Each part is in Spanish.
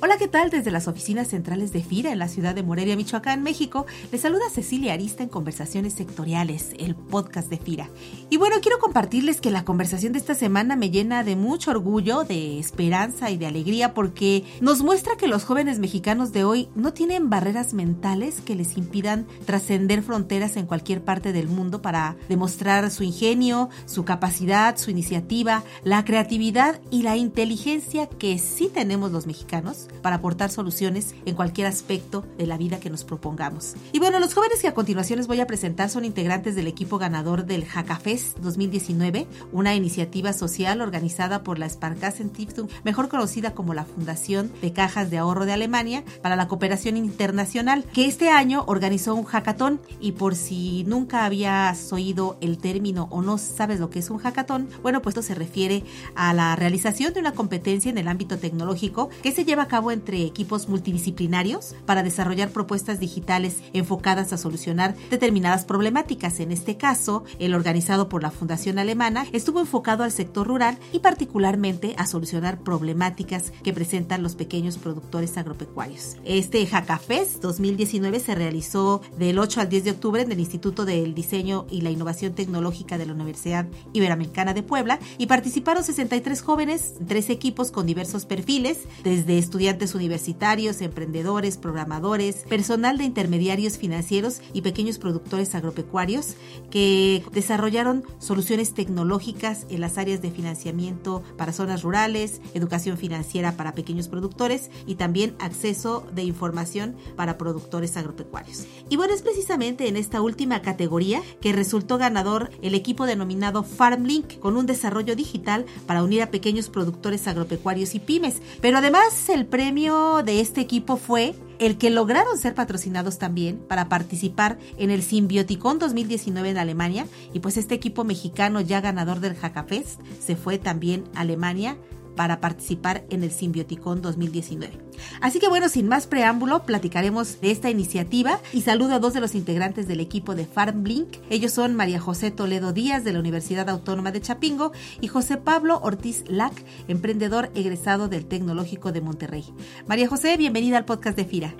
Hola, ¿qué tal? Desde las oficinas centrales de FIRA en la ciudad de Morelia, Michoacán, México, les saluda Cecilia Arista en Conversaciones Sectoriales, el podcast de FIRA. Y bueno, quiero compartirles que la conversación de esta semana me llena de mucho orgullo, de esperanza y de alegría porque nos muestra que los jóvenes mexicanos de hoy no tienen barreras mentales que les impidan trascender fronteras en cualquier parte del mundo para demostrar su ingenio, su capacidad, su iniciativa, la creatividad y la inteligencia que sí tenemos los mexicanos para aportar soluciones en cualquier aspecto de la vida que nos propongamos. Y bueno, los jóvenes que a continuación les voy a presentar son integrantes del equipo ganador del Hackafest 2019, una iniciativa social organizada por la Sparkassen Stiftung, mejor conocida como la Fundación de Cajas de Ahorro de Alemania para la Cooperación Internacional, que este año organizó un hackathon y por si nunca habías oído el término o no sabes lo que es un hackathon, bueno, pues esto se refiere a la realización de una competencia en el ámbito tecnológico que se lleva a cabo entre equipos multidisciplinarios para desarrollar propuestas digitales enfocadas a solucionar determinadas problemáticas. En este caso, el organizado por la Fundación Alemana estuvo enfocado al sector rural y particularmente a solucionar problemáticas que presentan los pequeños productores agropecuarios. Este Hackafest 2019 se realizó del 8 al 10 de octubre en el Instituto del Diseño y la Innovación Tecnológica de la Universidad Iberoamericana de Puebla y participaron 63 jóvenes, tres equipos con diversos perfiles, desde estudiantes estudiantes universitarios, emprendedores, programadores, personal de intermediarios financieros y pequeños productores agropecuarios que desarrollaron soluciones tecnológicas en las áreas de financiamiento para zonas rurales, educación financiera para pequeños productores y también acceso de información para productores agropecuarios. Y bueno, es precisamente en esta última categoría que resultó ganador el equipo denominado FarmLink con un desarrollo digital para unir a pequeños productores agropecuarios y pymes. Pero además el premio de este equipo fue el que lograron ser patrocinados también para participar en el Symbioticon 2019 en Alemania. Y pues este equipo mexicano ya ganador del Hackafest se fue también a Alemania para participar en el Symbioticon 2019. Así que bueno, sin más preámbulo, platicaremos de esta iniciativa y saludo a dos de los integrantes del equipo de FarmLink. Ellos son María José Toledo Díaz de la Universidad Autónoma de Chapingo y José Pablo Ortiz Lac, emprendedor egresado del Tecnológico de Monterrey. María José, bienvenida al podcast de FIRA.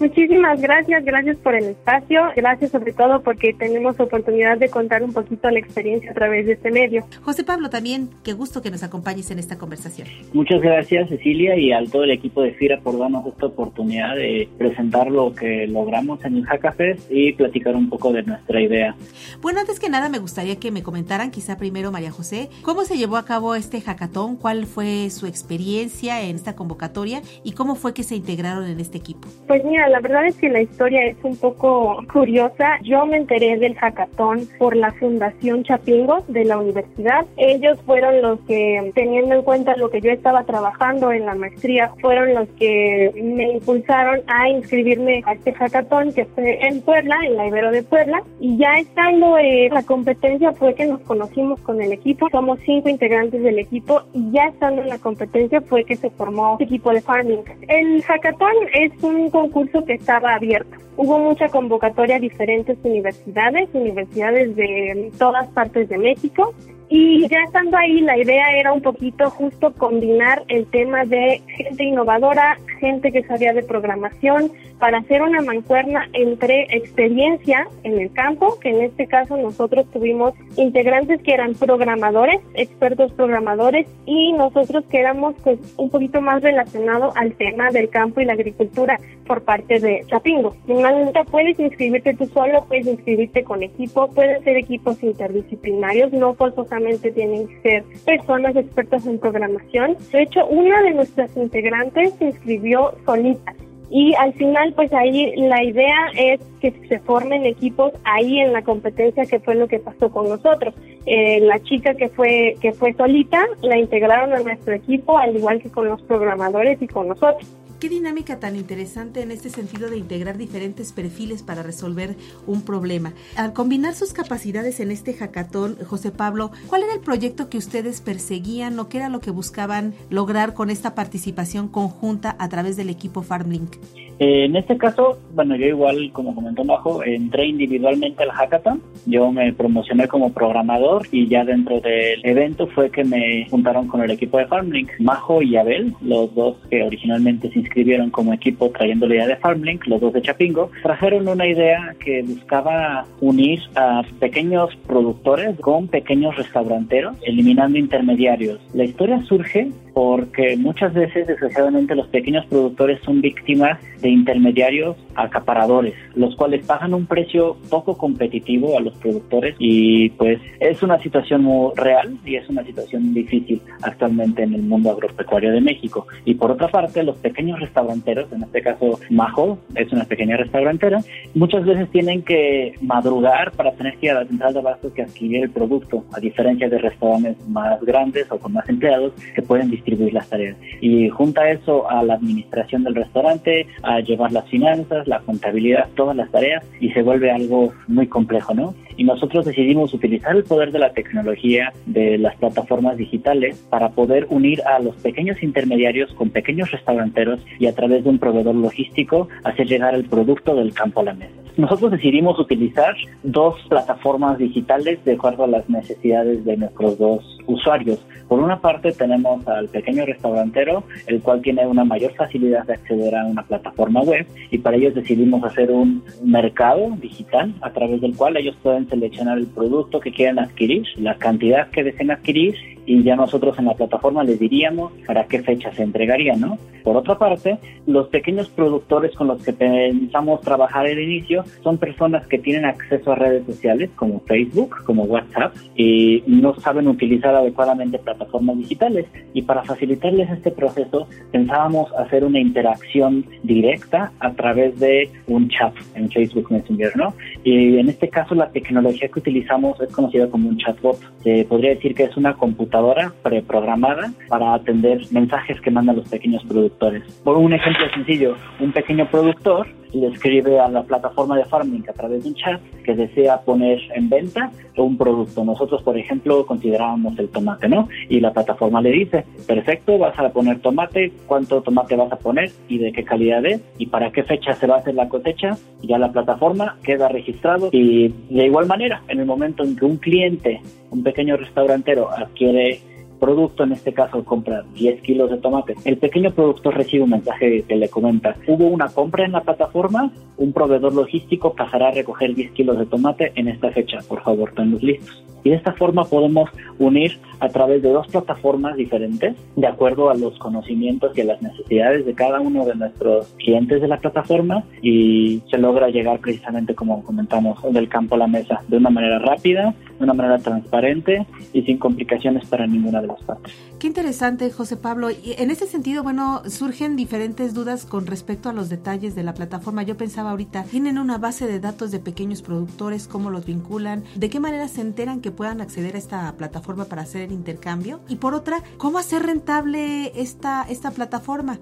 Muchísimas gracias, gracias por el espacio, gracias sobre todo porque tenemos oportunidad de contar un poquito la experiencia a través de este medio. José Pablo, también qué gusto que nos acompañes en esta conversación. Muchas gracias Cecilia y al todo el equipo de FIRA por darnos esta oportunidad de presentar lo que logramos en el Hackafest y platicar un poco de nuestra idea. Bueno, antes que nada me gustaría que me comentaran, quizá primero María José, cómo se llevó a cabo este hackathon, cuál fue su experiencia en esta convocatoria y cómo fue que se integraron en este equipo. Pues mira, la verdad es que la historia es un poco curiosa. Yo me enteré del hackathon por la Fundación Chapingo de la universidad. Ellos fueron los que, teniendo en cuenta lo que yo estaba trabajando en la maestría, fueron los que me impulsaron a inscribirme a este hackathon que fue en Puebla, en la Ibero de Puebla. Y ya estando en la competencia fue que nos conocimos con el equipo. Somos cinco integrantes del equipo y ya estando en la competencia fue que se formó el equipo de farming. El hackathon es un concurso que estaba abierto. Hubo mucha convocatoria a diferentes universidades, universidades de todas partes de México. Y ya estando ahí, la idea era un poquito justo combinar el tema de gente innovadora, gente que sabía de programación, para hacer una mancuerna entre experiencia en el campo, que en este caso nosotros tuvimos integrantes que eran programadores, expertos programadores, y nosotros que éramos pues un poquito más relacionados al tema del campo y la agricultura por parte de Chapingo. Finalmente puedes inscribirte tú solo, puedes inscribirte con equipo, pueden ser equipos interdisciplinarios, no forzosamente tienen que ser personas expertas en programación. De hecho, una de nuestras integrantes se inscribió solita y al final, pues ahí la idea es que se formen equipos ahí en la competencia, que fue lo que pasó con nosotros. Eh, la chica que fue que fue solita la integraron a nuestro equipo, al igual que con los programadores y con nosotros. Qué dinámica tan interesante en este sentido de integrar diferentes perfiles para resolver un problema. Al combinar sus capacidades en este hackathon, José Pablo, ¿cuál era el proyecto que ustedes perseguían o qué era lo que buscaban lograr con esta participación conjunta a través del equipo FarmLink? Eh, en este caso, bueno, yo igual, como comentó Majo, entré individualmente al hackathon. Yo me promocioné como programador y ya dentro del evento fue que me juntaron con el equipo de FarmLink. Majo y Abel, los dos que originalmente se inscribieron como equipo trayendo la idea de FarmLink, los dos de Chapingo, trajeron una idea que buscaba unir a pequeños productores con pequeños restauranteros, eliminando intermediarios. La historia surge porque muchas veces, desgraciadamente, los pequeños productores son víctimas de intermediarios acaparadores, los cuales pagan un precio poco competitivo a los productores y pues es una situación muy real y es una situación difícil actualmente en el mundo agropecuario de México. Y por otra parte, los pequeños restauranteros, en este caso Majo es una pequeña restaurantera, muchas veces tienen que madrugar para tener que ir a la central de abastos que adquirir el producto, a diferencia de restaurantes más grandes o con más empleados que pueden distribuir las tareas. Y junta eso a la administración del restaurante, a llevar las finanzas, la contabilidad, todas las tareas y se vuelve algo muy complejo, ¿no? Y nosotros decidimos utilizar el poder de la tecnología, de las plataformas digitales, para poder unir a los pequeños intermediarios con pequeños restauranteros y a través de un proveedor logístico hacer llegar el producto del campo a la mesa. Nosotros decidimos utilizar dos plataformas digitales de acuerdo a las necesidades de nuestros dos usuarios. Por una parte tenemos al pequeño restaurantero, el cual tiene una mayor facilidad de acceder a una plataforma web y para ellos decidimos hacer un mercado digital a través del cual ellos pueden seleccionar el producto que quieran adquirir, la cantidad que deseen adquirir y ya nosotros en la plataforma les diríamos para qué fecha se entregaría, ¿no? Por otra parte, los pequeños productores con los que pensamos trabajar al inicio son personas que tienen acceso a redes sociales como Facebook, como WhatsApp y no saben utilizar adecuadamente plataformas digitales y para facilitarles este proceso pensábamos hacer una interacción directa a través de un chat en Facebook Messenger, ¿no? Y en este caso la tecnología que utilizamos es conocida como un chatbot. Se podría decir que es una computadora preprogramada para atender mensajes que mandan los pequeños productores. Por un ejemplo sencillo, un pequeño productor le escribe a la plataforma de farming a través de un chat que desea poner en venta un producto. Nosotros, por ejemplo, considerábamos el tomate, ¿no? Y la plataforma le dice, perfecto, vas a poner tomate, cuánto tomate vas a poner y de qué calidad es y para qué fecha se va a hacer la cosecha. Ya la plataforma queda registrado y de igual manera, en el momento en que un cliente, un pequeño restaurantero adquiere producto, en este caso compra 10 kilos de tomate, el pequeño productor recibe un mensaje que le comenta, hubo una compra en la plataforma, un proveedor logístico pasará a recoger 10 kilos de tomate en esta fecha, por favor, tenlos listos. Y de esta forma podemos unir a través de dos plataformas diferentes, de acuerdo a los conocimientos y a las necesidades de cada uno de nuestros clientes de la plataforma y se logra llegar precisamente, como comentamos, del campo a la mesa, de una manera rápida, de una manera transparente y sin complicaciones para ninguna de las partes. Qué interesante, José Pablo. Y en ese sentido, bueno, surgen diferentes dudas con respecto a los detalles de la plataforma. Yo pensaba ahorita, ¿tienen una base de datos de pequeños productores? ¿Cómo los vinculan? ¿De qué manera se enteran que puedan acceder a esta plataforma para hacer el intercambio? Y por otra, ¿cómo hacer rentable esta, esta plataforma?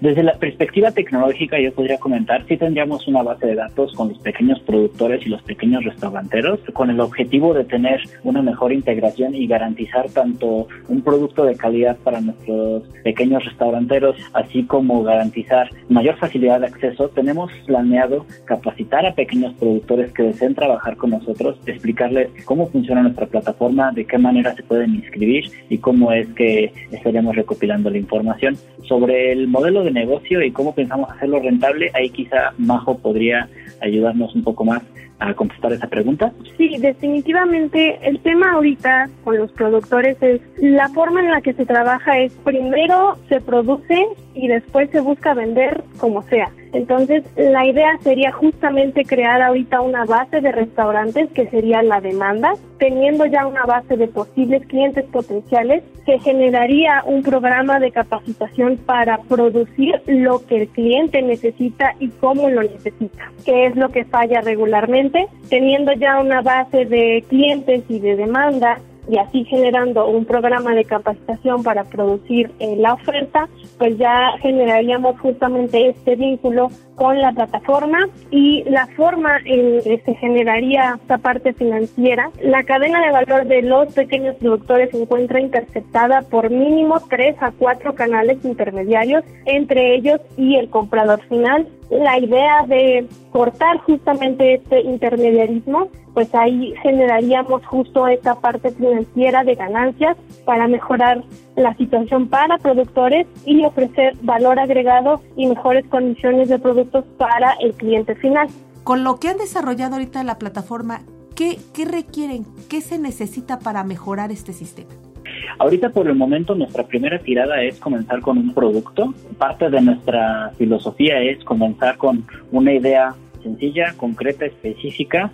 Desde la perspectiva tecnológica, yo podría comentar, si tendríamos una base de datos con los pequeños productores y los pequeños restauranteros, con el objetivo de tener una mejor integración y garantizar tanto un producto de calidad para nuestros pequeños restauranteros, así como garantizar mayor facilidad de acceso, tenemos planeado capacitar a pequeños productores que deseen trabajar con nosotros, explicarles cómo funciona nuestra plataforma, de qué manera se pueden inscribir y cómo es que estaremos recopilando la información. Sobre el modelo de negocio y cómo pensamos hacerlo rentable, ahí quizá Majo podría ayudarnos un poco más a contestar esa pregunta? Sí, definitivamente el tema ahorita con los productores es la forma en la que se trabaja es primero se produce y después se busca vender como sea. Entonces, la idea sería justamente crear ahorita una base de restaurantes que sería la demanda, teniendo ya una base de posibles clientes potenciales, que generaría un programa de capacitación para producir lo que el cliente necesita y cómo lo necesita, que es lo que falla regularmente, teniendo ya una base de clientes y de demanda y así generando un programa de capacitación para producir eh, la oferta, pues ya generaríamos justamente este vínculo con la plataforma y la forma en que se generaría esta parte financiera. La cadena de valor de los pequeños productores se encuentra interceptada por mínimo tres a cuatro canales intermediarios entre ellos y el comprador final. La idea de cortar justamente este intermediarismo, pues ahí generaríamos justo esta parte financiera de ganancias para mejorar la situación para productores y ofrecer valor agregado y mejores condiciones de productos para el cliente final. Con lo que han desarrollado ahorita la plataforma, ¿qué, qué requieren? ¿Qué se necesita para mejorar este sistema? Ahorita por el momento nuestra primera tirada es comenzar con un producto. Parte de nuestra filosofía es comenzar con una idea sencilla, concreta, específica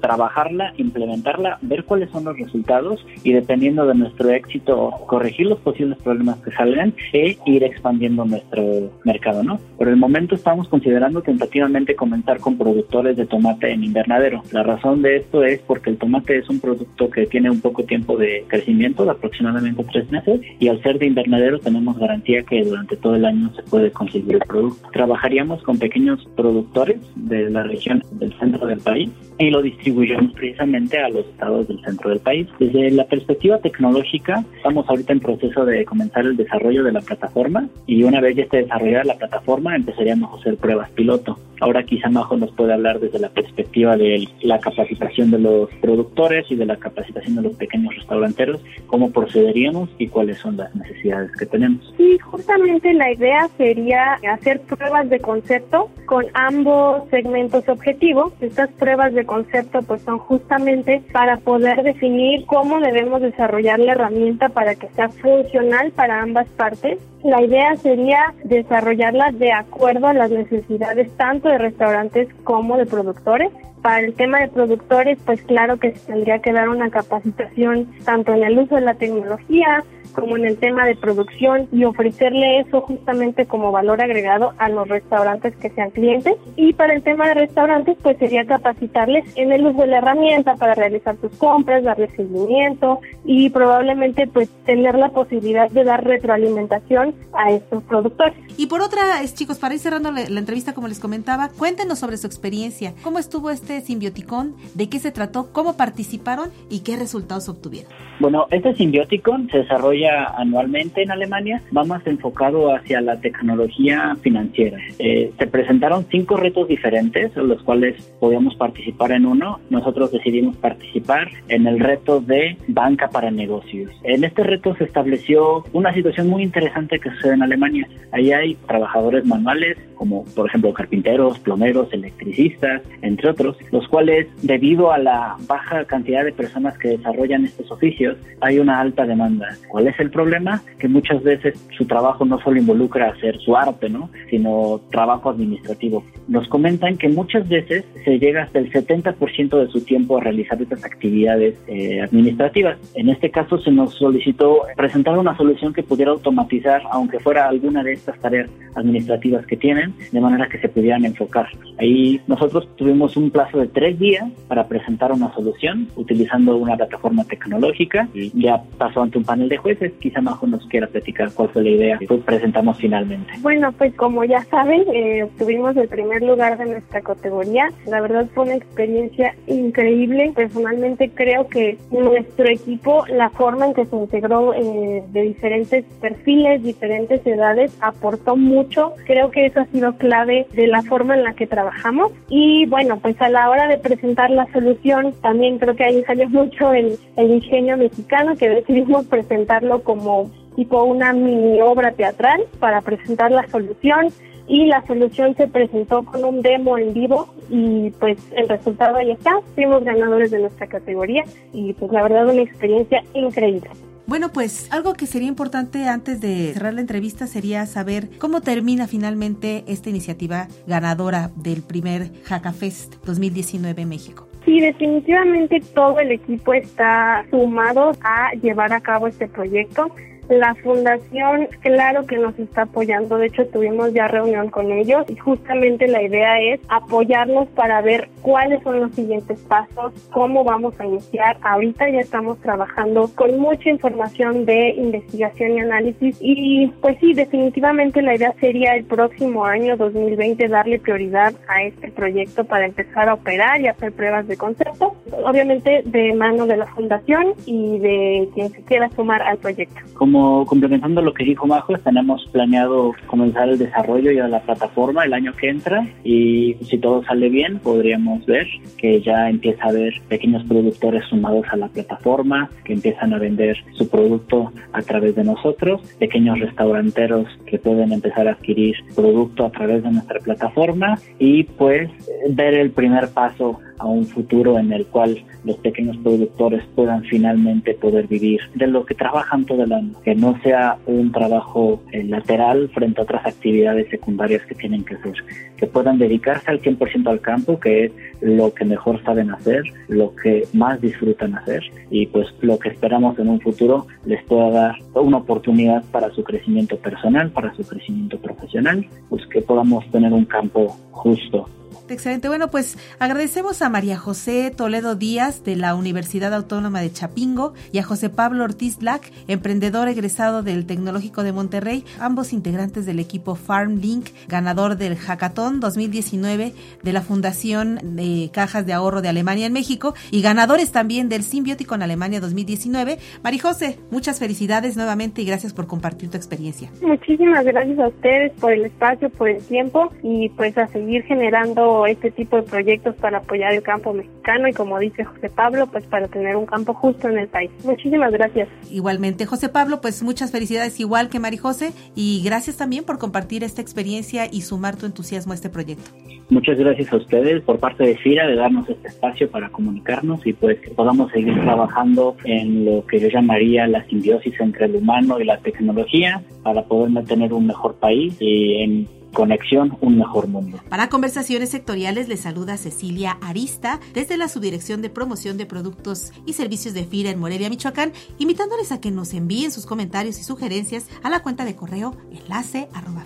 trabajarla, implementarla, ver cuáles son los resultados y dependiendo de nuestro éxito corregir los posibles problemas que salgan e ir expandiendo nuestro mercado, ¿no? Por el momento estamos considerando tentativamente comenzar con productores de tomate en invernadero. La razón de esto es porque el tomate es un producto que tiene un poco tiempo de crecimiento, de aproximadamente tres meses, y al ser de invernadero tenemos garantía que durante todo el año se puede conseguir el producto. Trabajaríamos con pequeños productores de la región del centro del país y lo distribuimos precisamente a los estados del centro del país. Desde la perspectiva tecnológica, estamos ahorita en proceso de comenzar el desarrollo de la plataforma y una vez ya esté desarrollada la plataforma empezaríamos a hacer pruebas piloto. Ahora quizá Majo nos puede hablar desde la perspectiva de la capacitación de los productores y de la capacitación de los pequeños restauranteros, cómo procederíamos y cuáles son las necesidades que tenemos. Sí, justamente la idea sería hacer pruebas de concepto con ambos segmentos objetivos. Estas pruebas de concepto pues son justamente para poder definir cómo debemos desarrollar la herramienta para que sea funcional para ambas partes. La idea sería desarrollarla de acuerdo a las necesidades tanto de restaurantes como de productores. Para el tema de productores, pues claro que se tendría que dar una capacitación tanto en el uso de la tecnología, como en el tema de producción y ofrecerle eso justamente como valor agregado a los restaurantes que sean clientes. Y para el tema de restaurantes, pues sería capacitarles en el uso de la herramienta para realizar sus compras, darle seguimiento y probablemente pues tener la posibilidad de dar retroalimentación a estos productores. Y por otra, chicos, para ir cerrando la, la entrevista, como les comentaba, cuéntenos sobre su experiencia. ¿Cómo estuvo este simbioticón? ¿De qué se trató? ¿Cómo participaron? ¿Y qué resultados obtuvieron? Bueno, este simbioticón se desarrolla anualmente en Alemania, va más enfocado hacia la tecnología financiera. Eh, se presentaron cinco retos diferentes, los cuales podíamos participar en uno. Nosotros decidimos participar en el reto de banca para negocios. En este reto se estableció una situación muy interesante que sucede en Alemania. Ahí hay trabajadores manuales, como por ejemplo carpinteros, plomeros, electricistas, entre otros, los cuales debido a la baja cantidad de personas que desarrollan estos oficios, hay una alta demanda. ¿Cuál es el problema? Que muchas veces su trabajo no solo involucra hacer su arte, ¿no? Sino trabajo administrativo. Nos comentan que muchas veces se llega hasta el 70% de su tiempo a realizar estas actividades eh, administrativas. En este caso se nos solicitó presentar una solución que pudiera automatizar, aunque fuera alguna de estas tareas administrativas que tienen, de manera que se pudieran enfocar. Ahí nosotros tuvimos un plazo de tres días para presentar una solución utilizando una plataforma tecnológica y ya pasó ante un panel de jueces quizá Majo nos quiera platicar cuál fue la idea que presentamos finalmente. Bueno, pues como ya saben, eh, obtuvimos el primer lugar de nuestra categoría. La verdad fue una experiencia increíble. Personalmente creo que nuestro equipo, la forma en que se integró eh, de diferentes perfiles, diferentes edades, aportó mucho. Creo que eso ha sido clave de la forma en la que trabajamos. Y bueno, pues a la hora de presentar la solución, también creo que ahí salió mucho el, el ingenio mexicano que decidimos presentarlo como tipo una mini obra teatral para presentar la solución y la solución se presentó con un demo en vivo y pues el resultado ahí está, fuimos ganadores de nuestra categoría y pues la verdad una experiencia increíble. Bueno, pues algo que sería importante antes de cerrar la entrevista sería saber cómo termina finalmente esta iniciativa ganadora del primer Hackafest 2019 en México. Sí, definitivamente todo el equipo está sumado a llevar a cabo este proyecto. La fundación, claro que nos está apoyando, de hecho tuvimos ya reunión con ellos y justamente la idea es apoyarnos para ver cuáles son los siguientes pasos, cómo vamos a iniciar. Ahorita ya estamos trabajando con mucha información de investigación y análisis y pues sí, definitivamente la idea sería el próximo año 2020 darle prioridad a este proyecto para empezar a operar y hacer pruebas de concepto, obviamente de mano de la fundación y de quien se quiera sumar al proyecto. Como complementando lo que dijo Majo, tenemos planeado comenzar el desarrollo ya de la plataforma el año que entra y si todo sale bien podríamos ver que ya empieza a haber pequeños productores sumados a la plataforma que empiezan a vender su producto a través de nosotros, pequeños restauranteros que pueden empezar a adquirir producto a través de nuestra plataforma y pues ver el primer paso a un futuro en el cual los pequeños productores puedan finalmente poder vivir de lo que trabajan todo el año, que no sea un trabajo eh, lateral frente a otras actividades secundarias que tienen que hacer, que puedan dedicarse al 100% al campo, que es lo que mejor saben hacer, lo que más disfrutan hacer y pues lo que esperamos en un futuro les pueda dar una oportunidad para su crecimiento personal, para su crecimiento profesional, pues que podamos tener un campo justo Excelente. Bueno, pues agradecemos a María José Toledo Díaz de la Universidad Autónoma de Chapingo y a José Pablo Ortiz Black, emprendedor egresado del Tecnológico de Monterrey, ambos integrantes del equipo Farm Link, ganador del Hackathon 2019 de la Fundación de Cajas de Ahorro de Alemania en México y ganadores también del Simbiótico en Alemania 2019. María José, muchas felicidades nuevamente y gracias por compartir tu experiencia. Muchísimas gracias a ustedes por el espacio, por el tiempo y pues a seguir generando este tipo de proyectos para apoyar el campo mexicano y como dice José Pablo, pues para tener un campo justo en el país. Muchísimas gracias. Igualmente, José Pablo, pues muchas felicidades igual que Mari José y gracias también por compartir esta experiencia y sumar tu entusiasmo a este proyecto. Muchas gracias a ustedes por parte de FIRA de darnos este espacio para comunicarnos y pues que podamos seguir trabajando en lo que yo llamaría la simbiosis entre el humano y la tecnología para poder mantener un mejor país y en conexión, un mejor mundo. Para conversaciones sectoriales les saluda Cecilia Arista desde la Subdirección de Promoción de Productos y Servicios de FIRA en Morelia, Michoacán, invitándoles a que nos envíen sus comentarios y sugerencias a la cuenta de correo enlace arroba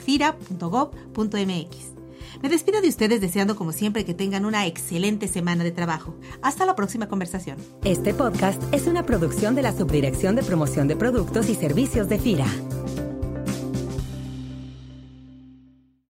Me despido de ustedes deseando como siempre que tengan una excelente semana de trabajo. Hasta la próxima conversación. Este podcast es una producción de la Subdirección de Promoción de Productos y Servicios de FIRA.